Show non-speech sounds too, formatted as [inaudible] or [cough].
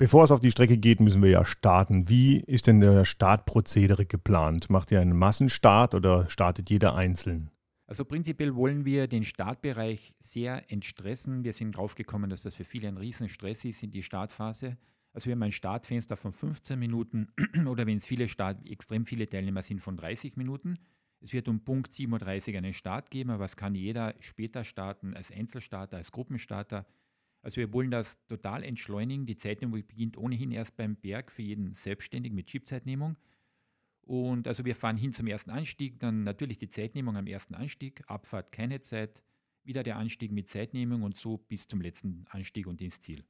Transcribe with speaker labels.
Speaker 1: Bevor es auf die Strecke geht, müssen wir ja starten. Wie ist denn der Startprozedere geplant? Macht ihr einen Massenstart oder startet jeder einzeln?
Speaker 2: Also prinzipiell wollen wir den Startbereich sehr entstressen. Wir sind draufgekommen, dass das für viele ein Riesenstress ist in die Startphase. Also wir haben ein Startfenster von 15 Minuten [clears throat] oder wenn es viele Start, extrem viele Teilnehmer sind, von 30 Minuten. Es wird um Punkt 7.30 Uhr einen Start geben, aber es kann jeder später starten, als Einzelstarter, als Gruppenstarter. Also wir wollen das total entschleunigen. Die Zeitnehmung beginnt ohnehin erst beim Berg für jeden selbstständig mit Chipzeitnehmung. Und also wir fahren hin zum ersten Anstieg, dann natürlich die Zeitnehmung am ersten Anstieg, Abfahrt keine Zeit, wieder der Anstieg mit Zeitnehmung und so bis zum letzten Anstieg und ins Ziel.